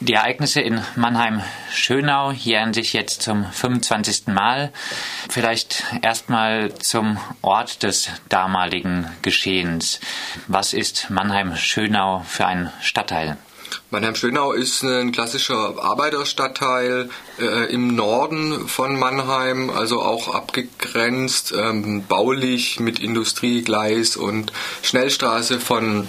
Die Ereignisse in Mannheim-Schönau jähren sich jetzt zum 25. Mal. Vielleicht erstmal zum Ort des damaligen Geschehens. Was ist Mannheim-Schönau für ein Stadtteil? Mannheim-Schönau ist ein klassischer Arbeiterstadtteil äh, im Norden von Mannheim, also auch abgegrenzt, ähm, baulich mit Industriegleis und Schnellstraße von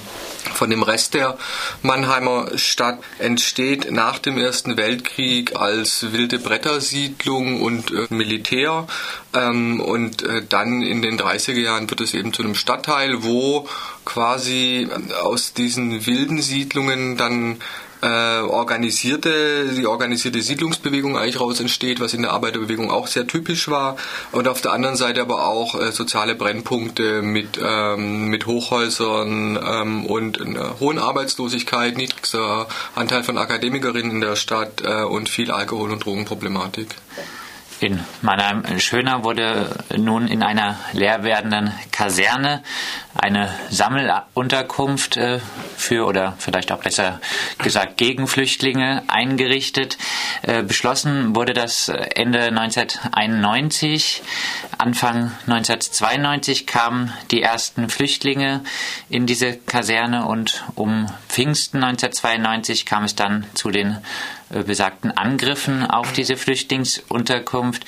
von dem Rest der Mannheimer Stadt entsteht nach dem Ersten Weltkrieg als wilde Brettersiedlung und äh, Militär. Ähm, und äh, dann in den 30er Jahren wird es eben zu einem Stadtteil, wo quasi aus diesen wilden Siedlungen dann äh, organisierte, die organisierte Siedlungsbewegung eigentlich raus entsteht, was in der Arbeiterbewegung auch sehr typisch war. Und auf der anderen Seite aber auch äh, soziale Brennpunkte mit, ähm, mit Hochhäusern ähm, und einer hohen Arbeitslosigkeit, niedrigster Anteil von Akademikerinnen in der Stadt äh, und viel Alkohol- und Drogenproblematik. In Mannheim Schöner wurde nun in einer leer werdenden Kaserne eine Sammelunterkunft äh, für oder vielleicht auch besser gesagt gegen Flüchtlinge eingerichtet. Äh, beschlossen wurde das Ende 1991. Anfang 1992 kamen die ersten Flüchtlinge in diese Kaserne und um Pfingsten 1992 kam es dann zu den äh, besagten Angriffen auf diese Flüchtlingsunterkunft.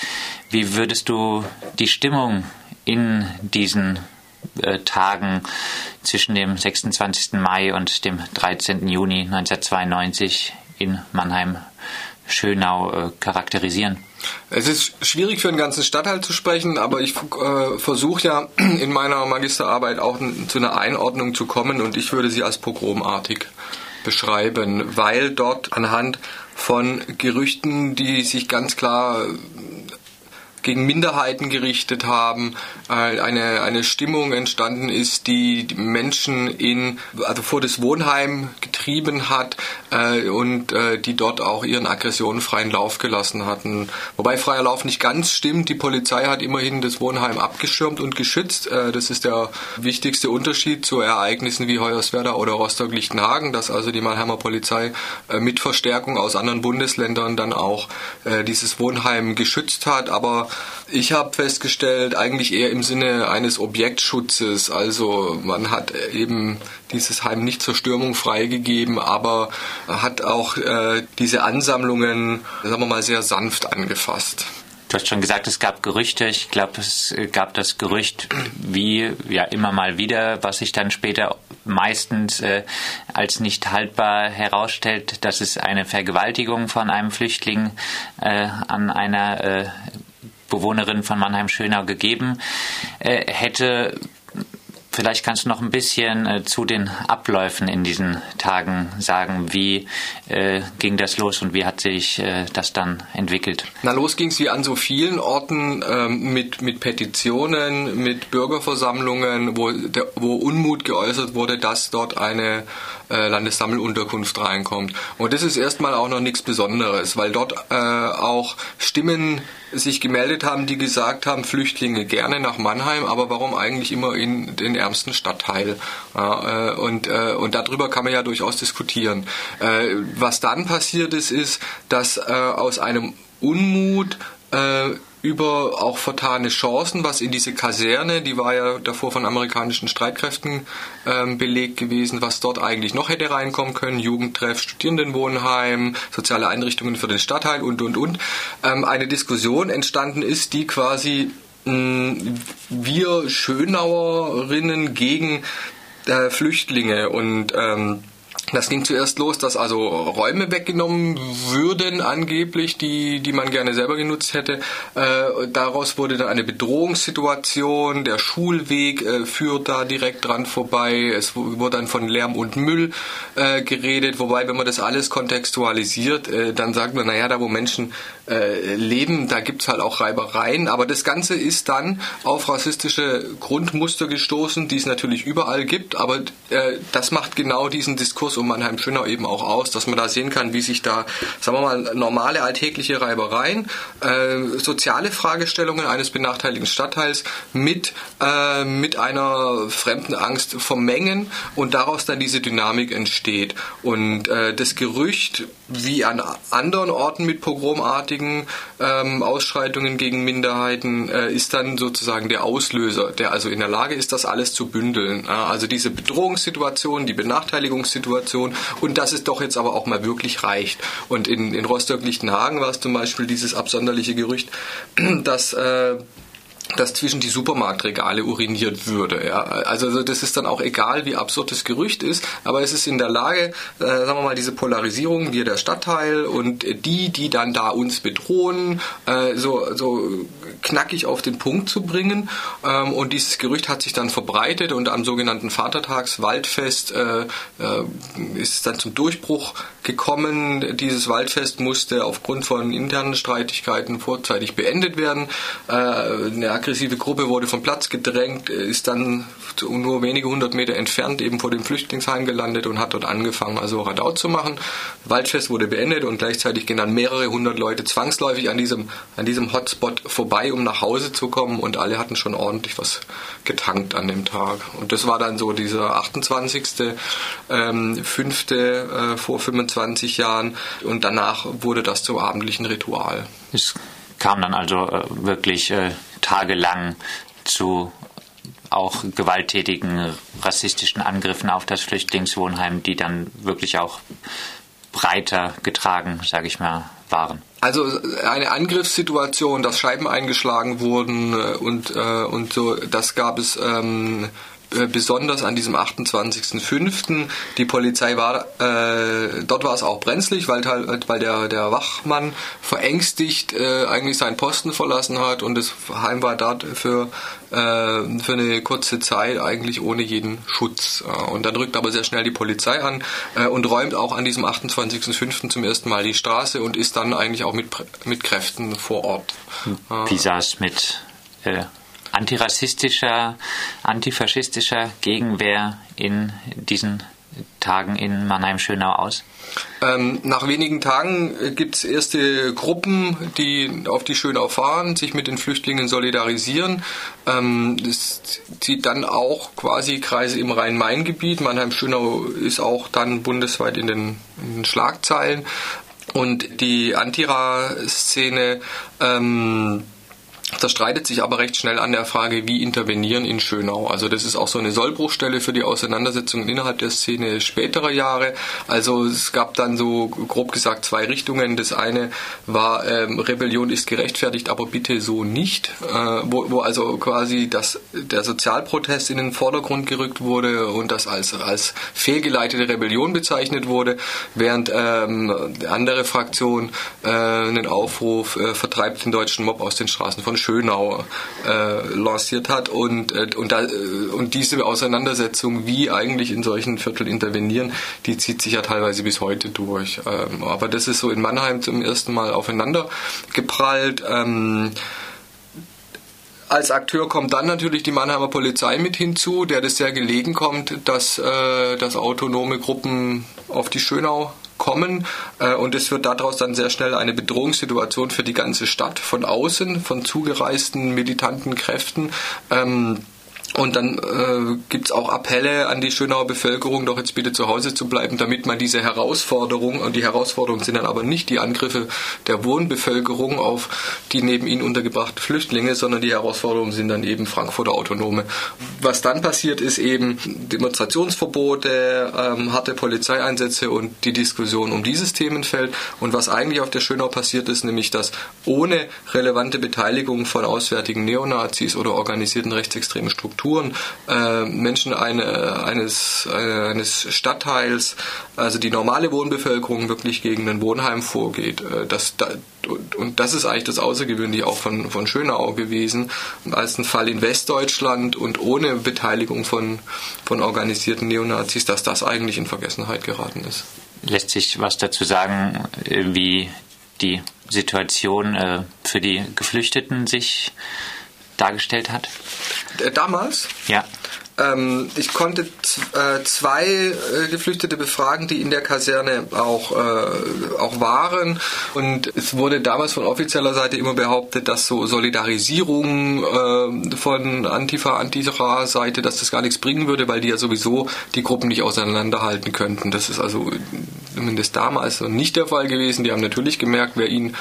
Wie würdest du die Stimmung in diesen äh, Tagen zwischen dem 26. Mai und dem 13. Juni 1992 in Mannheim-Schönau äh, charakterisieren? Es ist schwierig für einen ganzen Stadtteil zu sprechen, aber ich äh, versuche ja in meiner Magisterarbeit auch zu einer Einordnung zu kommen und ich würde sie als pogromartig beschreiben, weil dort anhand von Gerüchten, die sich ganz klar gegen Minderheiten gerichtet haben, äh, eine, eine Stimmung entstanden ist, die Menschen in, also vor das Wohnheim getrieben hat äh, und äh, die dort auch ihren Aggressionen freien Lauf gelassen hatten. Wobei freier Lauf nicht ganz stimmt. Die Polizei hat immerhin das Wohnheim abgeschirmt und geschützt. Äh, das ist der wichtigste Unterschied zu Ereignissen wie Hoyerswerda oder Rostock-Lichtenhagen, dass also die Mannheimer Polizei äh, mit Verstärkung aus anderen Bundesländern dann auch äh, dieses Wohnheim geschützt hat. Aber ich habe festgestellt, eigentlich eher im Sinne eines Objektschutzes. Also man hat eben dieses Heim nicht zur Stürmung freigegeben, aber hat auch äh, diese Ansammlungen, sagen wir mal, sehr sanft angefasst. Du hast schon gesagt, es gab Gerüchte. Ich glaube, es gab das Gerücht, wie ja immer mal wieder, was sich dann später meistens äh, als nicht haltbar herausstellt, dass es eine Vergewaltigung von einem Flüchtling äh, an einer äh, Bewohnerin von Mannheim-Schönau gegeben äh, hätte. Vielleicht kannst du noch ein bisschen äh, zu den Abläufen in diesen Tagen sagen. Wie äh, ging das los und wie hat sich äh, das dann entwickelt? Na, los ging es wie an so vielen Orten ähm, mit, mit Petitionen, mit Bürgerversammlungen, wo, der, wo Unmut geäußert wurde, dass dort eine äh, Landessammelunterkunft reinkommt. Und das ist erstmal auch noch nichts Besonderes, weil dort äh, auch Stimmen sich gemeldet haben, die gesagt haben, Flüchtlinge gerne nach Mannheim, aber warum eigentlich immer in den ärmsten Stadtteil? Ja, äh, und, äh, und darüber kann man ja durchaus diskutieren. Äh, was dann passiert ist, ist, dass äh, aus einem Unmut äh, über auch vertane Chancen, was in diese Kaserne, die war ja davor von amerikanischen Streitkräften ähm, belegt gewesen, was dort eigentlich noch hätte reinkommen können, Jugendtreff, Studierendenwohnheim, soziale Einrichtungen für den Stadtteil und, und, und, ähm, eine Diskussion entstanden ist, die quasi mh, wir Schönauerinnen gegen äh, Flüchtlinge und ähm, das ging zuerst los, dass also Räume weggenommen würden, angeblich, die, die man gerne selber genutzt hätte. Äh, daraus wurde dann eine Bedrohungssituation. Der Schulweg äh, führt da direkt dran vorbei. Es wurde dann von Lärm und Müll äh, geredet. Wobei, wenn man das alles kontextualisiert, äh, dann sagt man, naja, da wo Menschen äh, leben, da gibt's halt auch Reibereien. Aber das Ganze ist dann auf rassistische Grundmuster gestoßen, die es natürlich überall gibt. Aber äh, das macht genau diesen Diskurs so Mannheim-Schönau eben auch aus, dass man da sehen kann, wie sich da, sagen wir mal, normale alltägliche Reibereien, äh, soziale Fragestellungen eines benachteiligten Stadtteils mit, äh, mit einer fremden Angst vermengen und daraus dann diese Dynamik entsteht. Und äh, das Gerücht, wie an anderen Orten mit pogromartigen ähm, Ausschreitungen gegen Minderheiten, äh, ist dann sozusagen der Auslöser, der also in der Lage ist, das alles zu bündeln. also diese Bedrohungssituation, die Benachteiligungssituation und dass es doch jetzt aber auch mal wirklich reicht. Und in, in Rostock-Lichtenhagen war es zum Beispiel dieses absonderliche Gerücht, dass äh, dass zwischen die Supermarktregale uriniert würde. Ja. Also das ist dann auch egal, wie absurd das Gerücht ist, aber es ist in der Lage, äh, sagen wir mal, diese Polarisierung, wir der Stadtteil und die, die dann da uns bedrohen, äh, so, so knackig auf den Punkt zu bringen. Ähm, und dieses Gerücht hat sich dann verbreitet und am sogenannten Vatertagswaldfest äh, äh, ist es dann zum Durchbruch gekommen. Dieses Waldfest musste aufgrund von internen Streitigkeiten vorzeitig beendet werden. Äh, eine aggressive Gruppe wurde vom Platz gedrängt, ist dann nur wenige hundert Meter entfernt eben vor dem Flüchtlingsheim gelandet und hat dort angefangen, also Radau zu machen. Waldfest wurde beendet und gleichzeitig gehen dann mehrere hundert Leute zwangsläufig an diesem, an diesem Hotspot vorbei, um nach Hause zu kommen und alle hatten schon ordentlich was getankt an dem Tag. Und das war dann so dieser 28. Ähm, 5. Äh, vor 25 Jahren und danach wurde das zum abendlichen Ritual. Es kam dann also äh, wirklich äh, tagelang zu auch gewalttätigen rassistischen Angriffen auf das Flüchtlingswohnheim, die dann wirklich auch breiter getragen, sage ich mal, waren. Also eine Angriffssituation, dass Scheiben eingeschlagen wurden äh, und, äh, und so, das gab es ähm, äh, besonders an diesem 28.05. Die Polizei war, äh, dort war es auch brenzlig, weil, weil der, der Wachmann verängstigt äh, eigentlich seinen Posten verlassen hat und das Heim war dort für, äh, für eine kurze Zeit eigentlich ohne jeden Schutz. Äh, und dann rückt aber sehr schnell die Polizei an äh, und räumt auch an diesem 28.05. zum ersten Mal die Straße und ist dann eigentlich auch mit, mit Kräften vor Ort. Wie sah es mit antirassistischer, antifaschistischer Gegenwehr in diesen Tagen in Mannheim-Schönau aus? Ähm, nach wenigen Tagen gibt es erste Gruppen, die auf die Schönau fahren, sich mit den Flüchtlingen solidarisieren. Ähm, das zieht dann auch quasi Kreise im Rhein-Main-Gebiet. Mannheim-Schönau ist auch dann bundesweit in den, in den Schlagzeilen. Und die Antira-Szene ähm, zerstreitet sich aber recht schnell an der Frage, wie intervenieren in Schönau. Also das ist auch so eine Sollbruchstelle für die Auseinandersetzungen innerhalb der Szene späterer Jahre. Also es gab dann so grob gesagt zwei Richtungen. Das eine war ähm, Rebellion ist gerechtfertigt, aber bitte so nicht, äh, wo, wo also quasi das, der Sozialprotest in den Vordergrund gerückt wurde und das als, als fehlgeleitete Rebellion bezeichnet wurde, während ähm, andere Fraktion äh, einen Aufruf äh, vertreibt den deutschen Mob aus den Straßen von Schönau äh, lanciert hat und, äh, und, da, äh, und diese Auseinandersetzung, wie eigentlich in solchen Vierteln intervenieren, die zieht sich ja teilweise bis heute durch. Ähm, aber das ist so in Mannheim zum ersten Mal aufeinander geprallt. Ähm, als Akteur kommt dann natürlich die Mannheimer Polizei mit hinzu, der das sehr gelegen kommt, dass, äh, dass autonome Gruppen auf die Schönau kommen äh, und es wird daraus dann sehr schnell eine Bedrohungssituation für die ganze Stadt von außen, von zugereisten militanten Kräften. Ähm, und dann äh, gibt es auch Appelle an die Schönauer Bevölkerung, doch jetzt bitte zu Hause zu bleiben, damit man diese Herausforderung, und die Herausforderungen sind dann aber nicht die Angriffe der Wohnbevölkerung auf die neben ihnen untergebrachten Flüchtlinge, sondern die Herausforderungen sind dann eben Frankfurter Autonome. Was dann passiert, ist eben Demonstrationsverbote, ähm, harte Polizeieinsätze und die Diskussion um dieses Themenfeld. Und was eigentlich auf der Schönau passiert ist, nämlich dass ohne relevante Beteiligung von auswärtigen Neonazis oder organisierten rechtsextremen Strukturen Strukturen äh, Menschen eine, eines, äh, eines Stadtteils, also die normale Wohnbevölkerung wirklich gegen ein Wohnheim vorgeht. Äh, das, da, und, und, das ist eigentlich das Außergewöhnliche auch von, von Schönau gewesen, als ein Fall in Westdeutschland und ohne Beteiligung von, von organisierten Neonazis, dass das eigentlich in Vergessenheit geraten ist. Lässt sich was dazu sagen, wie die Situation äh, für die Geflüchteten sich dargestellt hat? Äh, damals? Ja. Ähm, ich konnte äh, zwei äh, Geflüchtete befragen, die in der Kaserne auch, äh, auch waren. Und es wurde damals von offizieller Seite immer behauptet, dass so Solidarisierung äh, von Antifa, Antira-Seite, dass das gar nichts bringen würde, weil die ja sowieso die Gruppen nicht auseinanderhalten könnten. Das ist also zumindest damals nicht der Fall gewesen. Die haben natürlich gemerkt, wer ihnen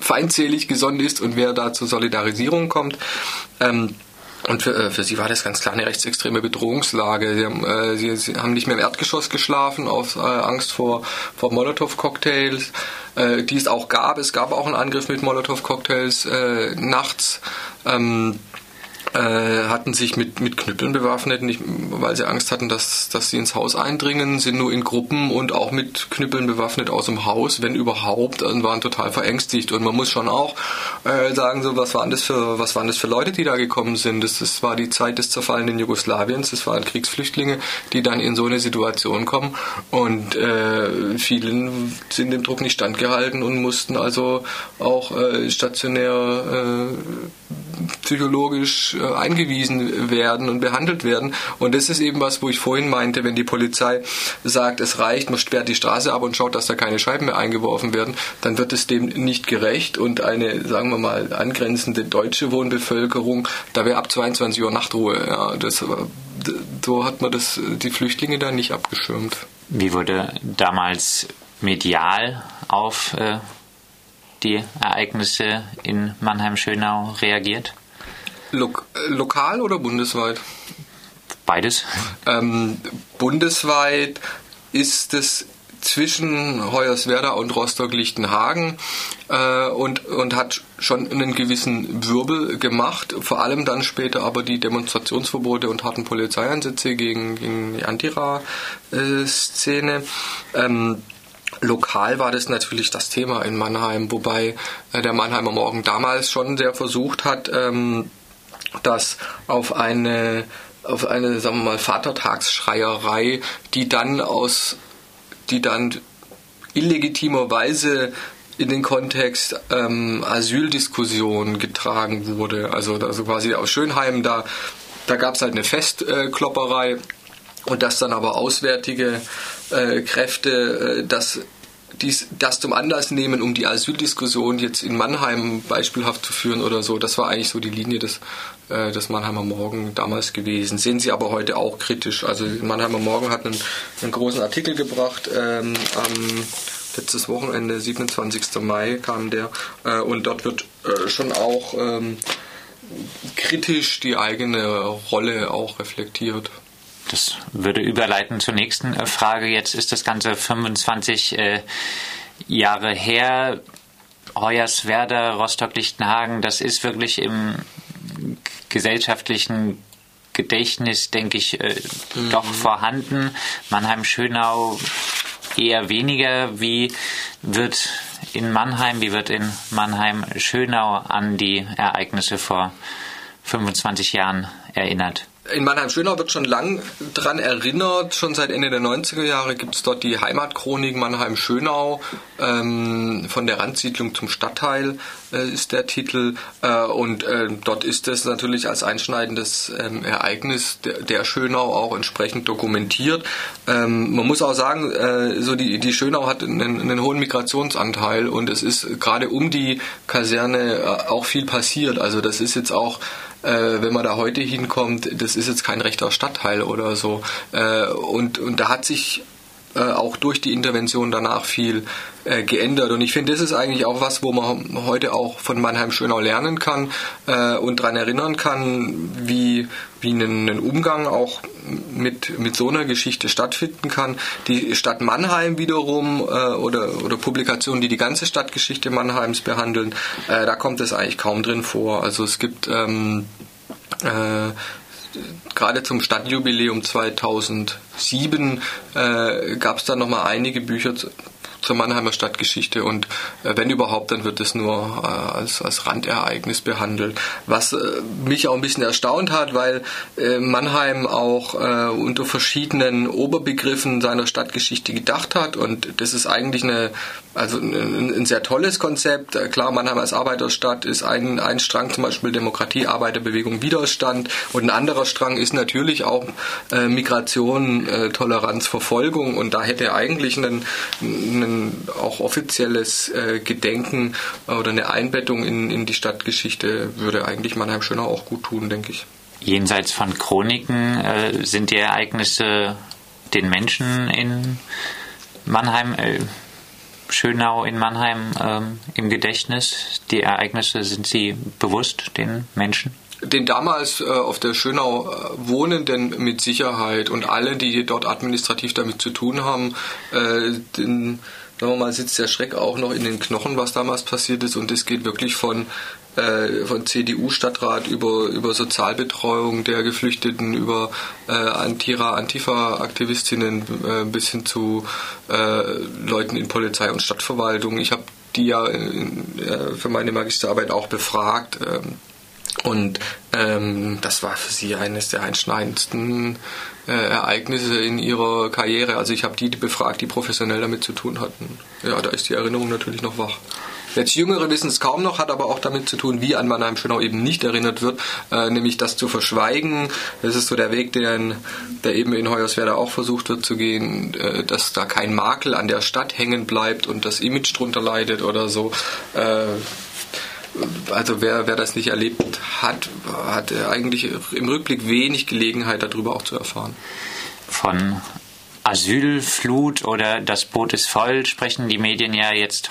feindselig gesonnen ist und wer da zur Solidarisierung kommt. Ähm, und für, äh, für sie war das ganz klar eine rechtsextreme Bedrohungslage. Sie haben, äh, sie, sie haben nicht mehr im Erdgeschoss geschlafen aus äh, Angst vor, vor Molotow-Cocktails, äh, die es auch gab. Es gab auch einen Angriff mit Molotow-Cocktails äh, nachts. Ähm, äh, hatten sich mit, mit Knüppeln bewaffnet, nicht, weil sie Angst hatten, dass, dass sie ins Haus eindringen, sind nur in Gruppen und auch mit Knüppeln bewaffnet aus dem Haus, wenn überhaupt, und waren total verängstigt. Und man muss schon auch äh, sagen, so was waren das für was waren das für Leute, die da gekommen sind. Das, das war die Zeit des zerfallenen Jugoslawiens, das waren Kriegsflüchtlinge, die dann in so eine Situation kommen und äh, vielen sind dem Druck nicht standgehalten und mussten also auch äh, stationär äh, psychologisch äh, eingewiesen werden und behandelt werden. Und das ist eben was, wo ich vorhin meinte, wenn die Polizei sagt, es reicht, man sperrt die Straße ab und schaut, dass da keine Scheiben mehr eingeworfen werden, dann wird es dem nicht gerecht und eine, sagen wir mal, angrenzende deutsche Wohnbevölkerung, da wäre ab 22 Uhr Nachtruhe. Ja, das, so hat man das, die Flüchtlinge da nicht abgeschirmt. Wie wurde damals medial auf äh, die Ereignisse in Mannheim-Schönau reagiert? Lok lokal oder bundesweit? Beides. Ähm, bundesweit ist es zwischen Hoyerswerda und Rostock-Lichtenhagen äh, und, und hat schon einen gewissen Wirbel gemacht, vor allem dann später aber die Demonstrationsverbote und harten Polizeieinsätze gegen, gegen die Antira-Szene. Ähm, Lokal war das natürlich das Thema in Mannheim, wobei äh, der Mannheimer Morgen damals schon sehr versucht hat, ähm, das auf eine auf eine, sagen wir mal, Vatertagsschreierei, die dann aus, die dann illegitimerweise in den Kontext ähm, Asyldiskussion getragen wurde. Also, also quasi aus Schönheim, da, da gab es halt eine Festklopperei und dass dann aber auswärtige äh, Kräfte äh, das dies, das zum Anlass nehmen, um die Asyldiskussion jetzt in Mannheim beispielhaft zu führen oder so. Das war eigentlich so die Linie des, äh, des Mannheimer Morgen damals gewesen. Sehen Sie aber heute auch kritisch. Also Mannheimer Morgen hat einen, einen großen Artikel gebracht ähm, am letztes Wochenende, 27. Mai kam der, äh, und dort wird äh, schon auch ähm, kritisch die eigene Rolle auch reflektiert. Das würde überleiten zur nächsten äh, Frage. Jetzt ist das Ganze 25 äh, Jahre her. Hoyerswerda, Rostock-Lichtenhagen, das ist wirklich im gesellschaftlichen Gedächtnis, denke ich, äh, mhm. doch vorhanden. Mannheim-Schönau eher weniger. Wie wird in Mannheim, wie wird in Mannheim-Schönau an die Ereignisse vor 25 Jahren erinnert? In Mannheim-Schönau wird schon lang dran erinnert. Schon seit Ende der 90er Jahre gibt es dort die Heimatchronik Mannheim-Schönau. Ähm, von der Randsiedlung zum Stadtteil äh, ist der Titel. Äh, und äh, dort ist es natürlich als einschneidendes ähm, Ereignis der, der, Schönau auch entsprechend dokumentiert. Ähm, man muss auch sagen, äh, so die, die Schönau hat einen, einen, hohen Migrationsanteil und es ist gerade um die Kaserne äh, auch viel passiert. Also das ist jetzt auch äh, wenn man da heute hinkommt, das ist jetzt kein rechter Stadtteil oder so. Äh, und, und da hat sich äh, auch durch die Intervention danach viel äh, geändert. Und ich finde, das ist eigentlich auch was, wo man heute auch von Mannheim Schönau lernen kann äh, und daran erinnern kann, wie, wie ein, ein, Umgang auch mit, mit so einer Geschichte stattfinden kann. Die Stadt Mannheim wiederum äh, oder, oder Publikationen, die die ganze Stadtgeschichte Mannheims behandeln, äh, da kommt es eigentlich kaum drin vor. Also es gibt ähm, äh, gerade zum Stadtjubiläum 2007 äh, gab es da nochmal einige Bücher zur Mannheimer Stadtgeschichte und äh, wenn überhaupt, dann wird es nur äh, als, als Randereignis behandelt. Was äh, mich auch ein bisschen erstaunt hat, weil äh, Mannheim auch äh, unter verschiedenen Oberbegriffen seiner Stadtgeschichte gedacht hat und das ist eigentlich eine also ein, ein, sehr tolles Konzept. Äh, klar, Mannheim als Arbeiterstadt ist ein, ein Strang, zum Beispiel Demokratie, Arbeiterbewegung, Widerstand. Und ein anderer Strang ist natürlich auch Migration, Toleranz, Verfolgung. Und da hätte eigentlich ein, ein auch offizielles äh, Gedenken oder eine Einbettung in, in die Stadtgeschichte würde eigentlich Mannheim Schöner auch gut tun, denke ich. Jenseits von Chroniken äh, sind die Ereignisse den Menschen in Mannheim äh, Schönau in Mannheim ähm, im Gedächtnis? Die Ereignisse, sind sie bewusst den Menschen? Den damals äh, auf der Schönau äh, Wohnenden mit Sicherheit und alle, die dort administrativ damit zu tun haben, äh, den, sagen wir mal, sitzt der Schreck auch noch in den Knochen, was damals passiert ist. Und es geht wirklich von äh, von CDU-Stadtrat über, über Sozialbetreuung der Geflüchteten, über äh, Antira, Antifa-Aktivistinnen äh, bis hin zu äh, Leuten in Polizei und Stadtverwaltung. Ich habe die ja in, äh, für meine Magisterarbeit auch befragt. Ähm, und ähm, das war für sie eines der einschneidendsten äh, Ereignisse in ihrer Karriere. Also ich habe die befragt, die professionell damit zu tun hatten. Ja, da ist die Erinnerung natürlich noch wach. Jetzt Jüngere wissen es kaum noch, hat aber auch damit zu tun, wie an Mannheim-Schönau eben nicht erinnert wird, äh, nämlich das zu verschweigen. Das ist so der Weg, den, der eben in Hoyerswerda auch versucht wird zu gehen, äh, dass da kein Makel an der Stadt hängen bleibt und das Image drunter leidet oder so. Äh, also wer, wer das nicht erlebt hat, hat eigentlich im Rückblick wenig Gelegenheit darüber auch zu erfahren. Von Asylflut oder das Boot ist voll sprechen die Medien ja jetzt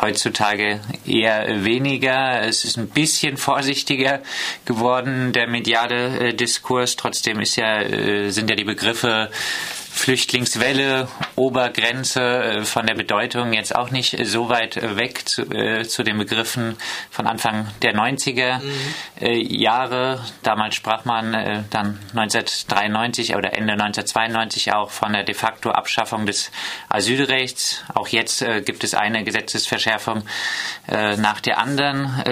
heutzutage eher weniger. Es ist ein bisschen vorsichtiger geworden, der mediale äh, Diskurs. Trotzdem ist ja, äh, sind ja die Begriffe Flüchtlingswelle, Obergrenze äh, von der Bedeutung jetzt auch nicht so weit äh, weg zu, äh, zu den Begriffen von Anfang der 90er mhm. äh, Jahre. Damals sprach man äh, dann 1993 oder Ende 1992 auch von der de facto Abschaffung des Asylrechts. Auch jetzt äh, gibt es eine Gesetzesverschärfung nach der anderen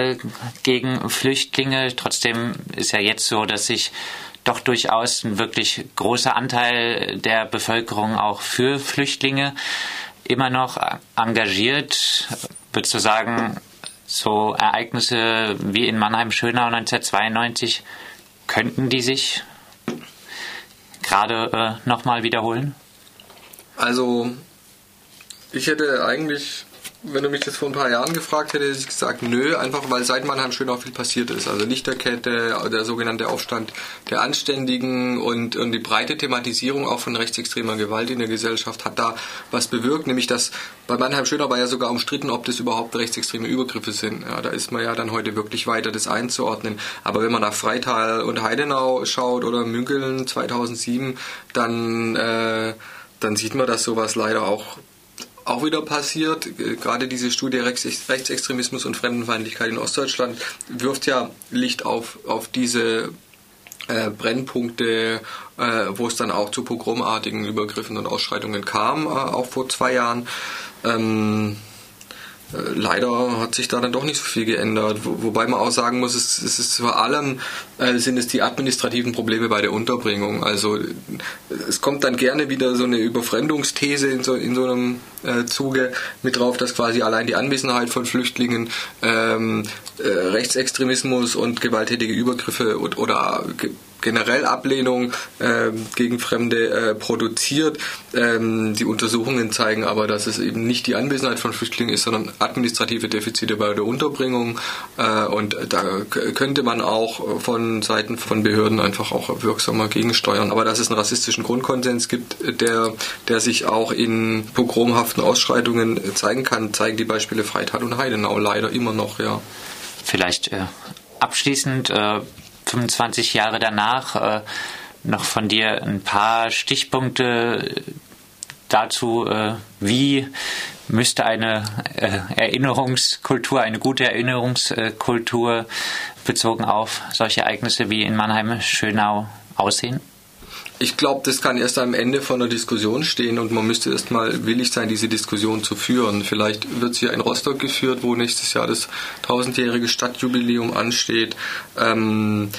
gegen Flüchtlinge. Trotzdem ist ja jetzt so, dass sich doch durchaus ein wirklich großer Anteil der Bevölkerung auch für Flüchtlinge immer noch engagiert. Würdest du sagen, so Ereignisse wie in Mannheim-Schönau 1992, könnten die sich gerade äh, nochmal wiederholen? Also, ich hätte eigentlich wenn du mich das vor ein paar Jahren gefragt hättest, hätte ich gesagt, nö, einfach weil seit Mannheim schön auch viel passiert ist. Also Lichterkette, der sogenannte Aufstand der Anständigen und, und die breite Thematisierung auch von rechtsextremer Gewalt in der Gesellschaft hat da was bewirkt, nämlich dass bei Mannheim Schöner war ja sogar umstritten, ob das überhaupt rechtsextreme Übergriffe sind. Ja, da ist man ja dann heute wirklich weiter, das einzuordnen. Aber wenn man nach Freital und Heidenau schaut oder Münkeln 2007, dann, äh, dann sieht man, dass sowas leider auch auch wieder passiert. Gerade diese Studie Rechtsextremismus und Fremdenfeindlichkeit in Ostdeutschland wirft ja Licht auf, auf diese äh, Brennpunkte, äh, wo es dann auch zu pogromartigen Übergriffen und Ausschreitungen kam, äh, auch vor zwei Jahren. Ähm, äh, leider hat sich da dann doch nicht so viel geändert. Wo, wobei man auch sagen muss, es, es ist vor allem äh, sind es die administrativen Probleme bei der Unterbringung. Also es kommt dann gerne wieder so eine Überfremdungsthese in so, in so einem äh, Zuge mit drauf, dass quasi allein die Anwesenheit von Flüchtlingen ähm, äh, Rechtsextremismus und gewalttätige Übergriffe oder, oder generell Ablehnung äh, gegen Fremde äh, produziert. Ähm, die Untersuchungen zeigen aber, dass es eben nicht die Anwesenheit von Flüchtlingen ist, sondern administrative Defizite bei der Unterbringung. Äh, und da könnte man auch von Seiten von Behörden einfach auch wirksamer gegensteuern. Aber dass es einen rassistischen Grundkonsens gibt, der, der sich auch in pogromhaften Ausschreitungen zeigen kann, zeigen die Beispiele Freital und Heidenau leider immer noch, ja. Vielleicht äh, abschließend äh, 25 Jahre danach äh, noch von dir ein paar Stichpunkte dazu, äh, wie müsste eine äh, Erinnerungskultur, eine gute Erinnerungskultur bezogen auf solche Ereignisse wie in Mannheim-Schönau aussehen? Ich glaube, das kann erst am Ende von der Diskussion stehen und man müsste erst mal willig sein, diese Diskussion zu führen. Vielleicht wird sie ja in Rostock geführt, wo nächstes Jahr das tausendjährige Stadtjubiläum ansteht. Ähm,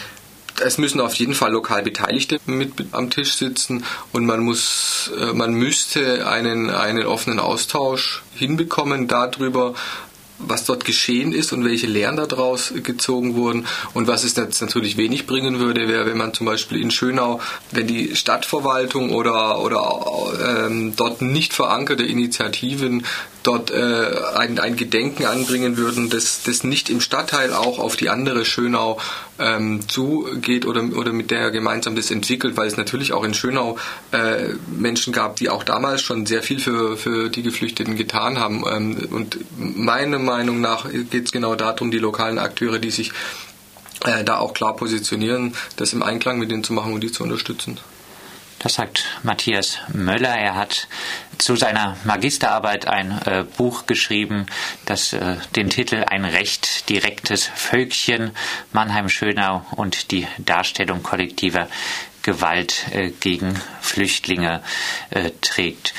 es müssen auf jeden Fall lokal Beteiligte mit am Tisch sitzen und man muss, äh, man müsste einen, einen offenen Austausch hinbekommen darüber, was dort geschehen ist und welche Lehren daraus gezogen wurden. Und was es jetzt natürlich wenig bringen würde, wäre, wenn man zum Beispiel in Schönau, wenn die Stadtverwaltung oder, oder ähm, dort nicht verankerte Initiativen dort äh, ein, ein Gedenken anbringen würden, das, das nicht im Stadtteil auch auf die andere Schönau ähm, zugeht oder, oder mit der gemeinsam das entwickelt, weil es natürlich auch in Schönau äh, Menschen gab, die auch damals schon sehr viel für, für die Geflüchteten getan haben. Ähm, und meiner Meinung nach geht es genau darum, die lokalen Akteure, die sich äh, da auch klar positionieren, das im Einklang mit denen zu machen und die zu unterstützen. Das sagt Matthias Möller. Er hat zu seiner Magisterarbeit ein äh, Buch geschrieben, das äh, den Titel Ein recht direktes Völkchen Mannheim-Schönau und die Darstellung kollektiver Gewalt äh, gegen Flüchtlinge äh, trägt.